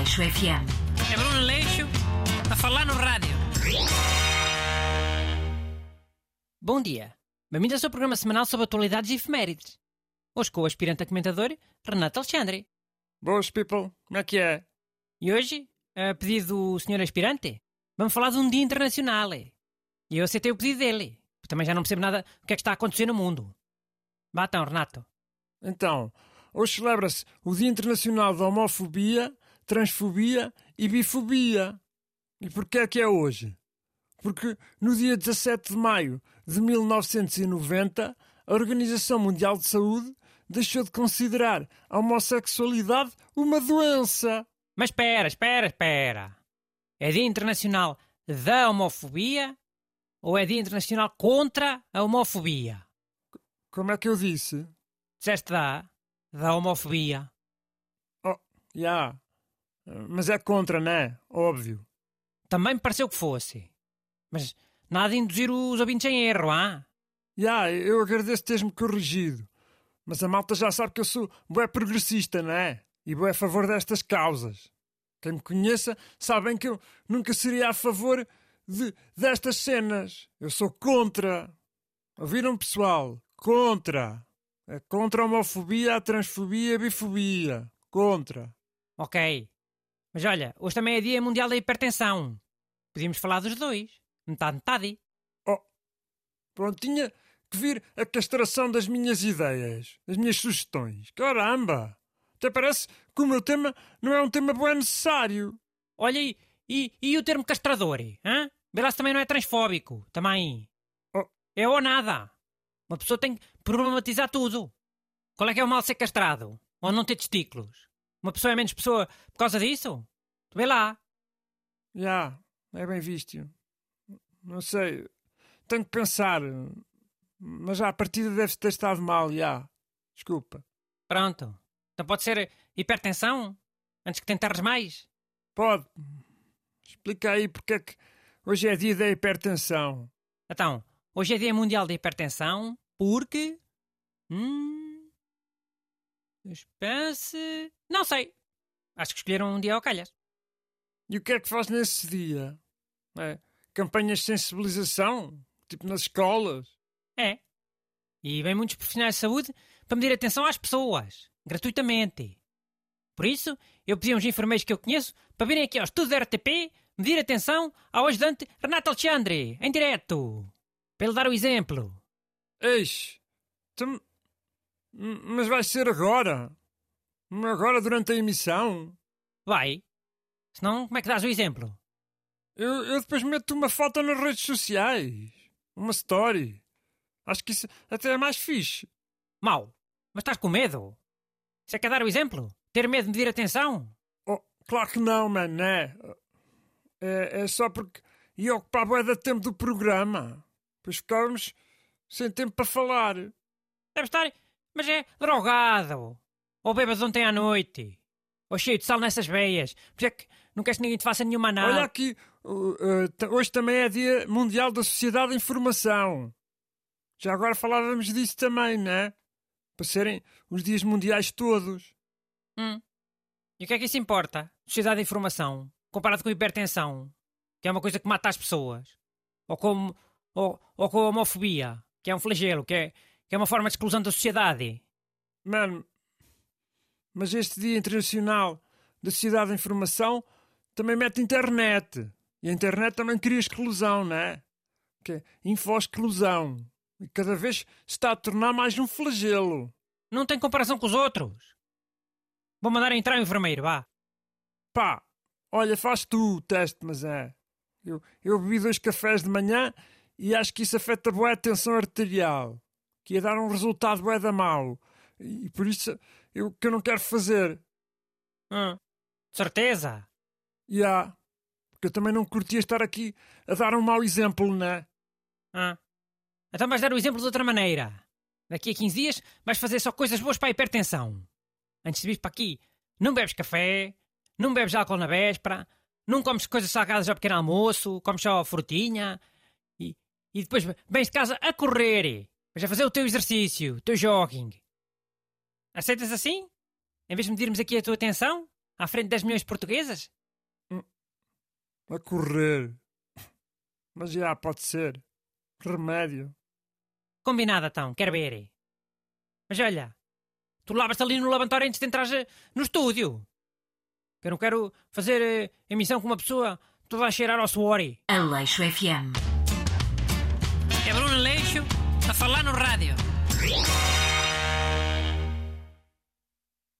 Leixo FM. É Bruno Leixo a falar no rádio. Bom dia. Bem-vindo ao seu programa semanal sobre atualidades e efemérides. Hoje com o aspirante a comentador, Renato Alexandre. Boas, people. Como é que é? E hoje, a pedido do senhor aspirante, vamos falar de um dia internacional. E eu aceitei o pedido dele. porque Também já não percebo nada do que é que está a acontecer no mundo. Vá então, Renato. Então, hoje celebra-se o Dia Internacional da Homofobia, Transfobia e Bifobia. E porquê é que é hoje? Porque no dia 17 de maio de 1990, a Organização Mundial de Saúde deixou de considerar a homossexualidade uma doença. Mas espera, espera, espera. É Dia Internacional da Homofobia ou é Dia Internacional contra a homofobia? Como é que eu disse? Disseste da, da homofobia. Oh, já. Mas é contra, não é? Óbvio. Também me pareceu que fosse. Mas nada de induzir os ouvintes em erro, ah? Já, eu agradeço teres-me corrigido. Mas a malta já sabe que eu sou bué progressista, não é? E bué a favor destas causas. Quem me conheça sabem que eu nunca seria a favor de, destas cenas. Eu sou contra. Ouviram, pessoal? Contra. É contra a homofobia, a transfobia a bifobia. Contra. Ok. Mas olha, hoje também é Dia Mundial da Hipertensão. Podíamos falar dos dois. Metade, metade. Oh, pronto, tinha que vir a castração das minhas ideias, das minhas sugestões. Caramba! Até parece que o meu tema não é um tema bem necessário. Olha, e, e, e o termo castrador? Hã? Belas também não é transfóbico. Também. Oh. É ou nada. Uma pessoa tem que problematizar tudo. Qual é que é o mal ser castrado? Ou não ter testículos? Uma pessoa é menos pessoa por causa disso? Vê lá. Já, é bem visto. Não sei. Tenho que pensar. Mas já a partida deve ter estado mal, já. Desculpa. Pronto. Então pode ser hipertensão? Antes que tentares mais? Pode. Explica aí porque é que hoje é dia da hipertensão. Então, hoje é Dia Mundial da Hipertensão porque. Hum. Pense. Não sei. Acho que escolheram um dia ao calhas. E o que é que faz nesse dia? É, campanhas de sensibilização? Tipo nas escolas? É. E vem muitos profissionais de saúde para medir atenção às pessoas, gratuitamente. Por isso, eu pedi a uns enfermeiros que eu conheço para virem aqui ao estúdio da RTP medir atenção ao ajudante Renato Alexandre, em direto. Para ele dar o exemplo. Eis! Mas vai ser agora? Agora durante a emissão? Vai. Senão, como é que dás o exemplo? Eu, eu depois meto uma foto nas redes sociais. Uma story. Acho que isso até é mais fixe. Mau. Mas estás com medo? Isso é que é dar o exemplo? Ter medo de medir atenção? Oh, claro que não, mano, né? É, é só porque ia ocupar bué de tempo do programa. Pois ficávamos sem tempo para falar. Deve estar, mas é drogado. Ou bêbado ontem à noite. Ou cheio de sal nessas veias. Por é que não queres que ninguém te faça nenhuma Olha análise. aqui, uh, uh, hoje também é Dia Mundial da Sociedade de Informação. Já agora falávamos disso também, né? Para serem os dias mundiais todos. Hum. E o que é que isso importa? Sociedade de informação. Comparado com hipertensão. Que é uma coisa que mata as pessoas. Ou com, ou, ou com a homofobia. Que é um flagelo. Que é, que é uma forma de exclusão da sociedade. Mano, mas este Dia Internacional da Sociedade de Informação também mete internet. E a internet também cria exclusão, não é? Que é info-exclusão. E cada vez se está a tornar mais um flagelo. Não tem comparação com os outros. Vou mandar entrar o enfermeiro, vá. Pá, olha, faz tu o teste, mas é. Eu, eu bebi dois cafés de manhã e acho que isso afeta bué a tensão arterial. Que ia dar um resultado bué da mau. E por isso eu que eu não quero fazer. Hum. De certeza. E há. Porque eu também não curtia estar aqui a dar um mau exemplo, né? Ah. Então vais dar o exemplo de outra maneira. Daqui a 15 dias vais fazer só coisas boas para a hipertensão. Antes de vir para aqui, não bebes café, não bebes álcool na véspera, não comes coisas salgadas ao pequeno almoço, comes só frutinha e, e depois vens de casa a correr. Vais a fazer o teu exercício, o teu jogging. Aceitas assim? Em vez de medirmos aqui a tua atenção? À frente de 10 milhões de portuguesas? A correr. Mas já, pode ser. Remédio. Combinado, então. Quero ver. Mas olha, tu lavas-te ali no lavatório antes de entrar no estúdio. Eu não quero fazer eh, emissão com uma pessoa toda a cheirar ao suor. Aleixo FM. É Bruno Aleixo a falar no rádio.